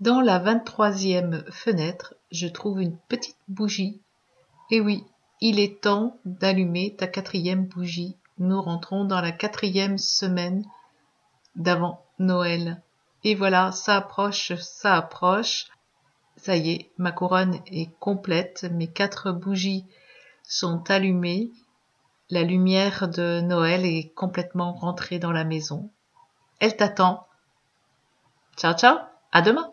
Dans la vingt-troisième fenêtre, je trouve une petite bougie. Et oui, il est temps d'allumer ta quatrième bougie. Nous rentrons dans la quatrième semaine d'avant Noël. Et voilà, ça approche, ça approche. Ça y est, ma couronne est complète, mes quatre bougies sont allumées, la lumière de Noël est complètement rentrée dans la maison. Elle t'attend. Ciao ciao, à demain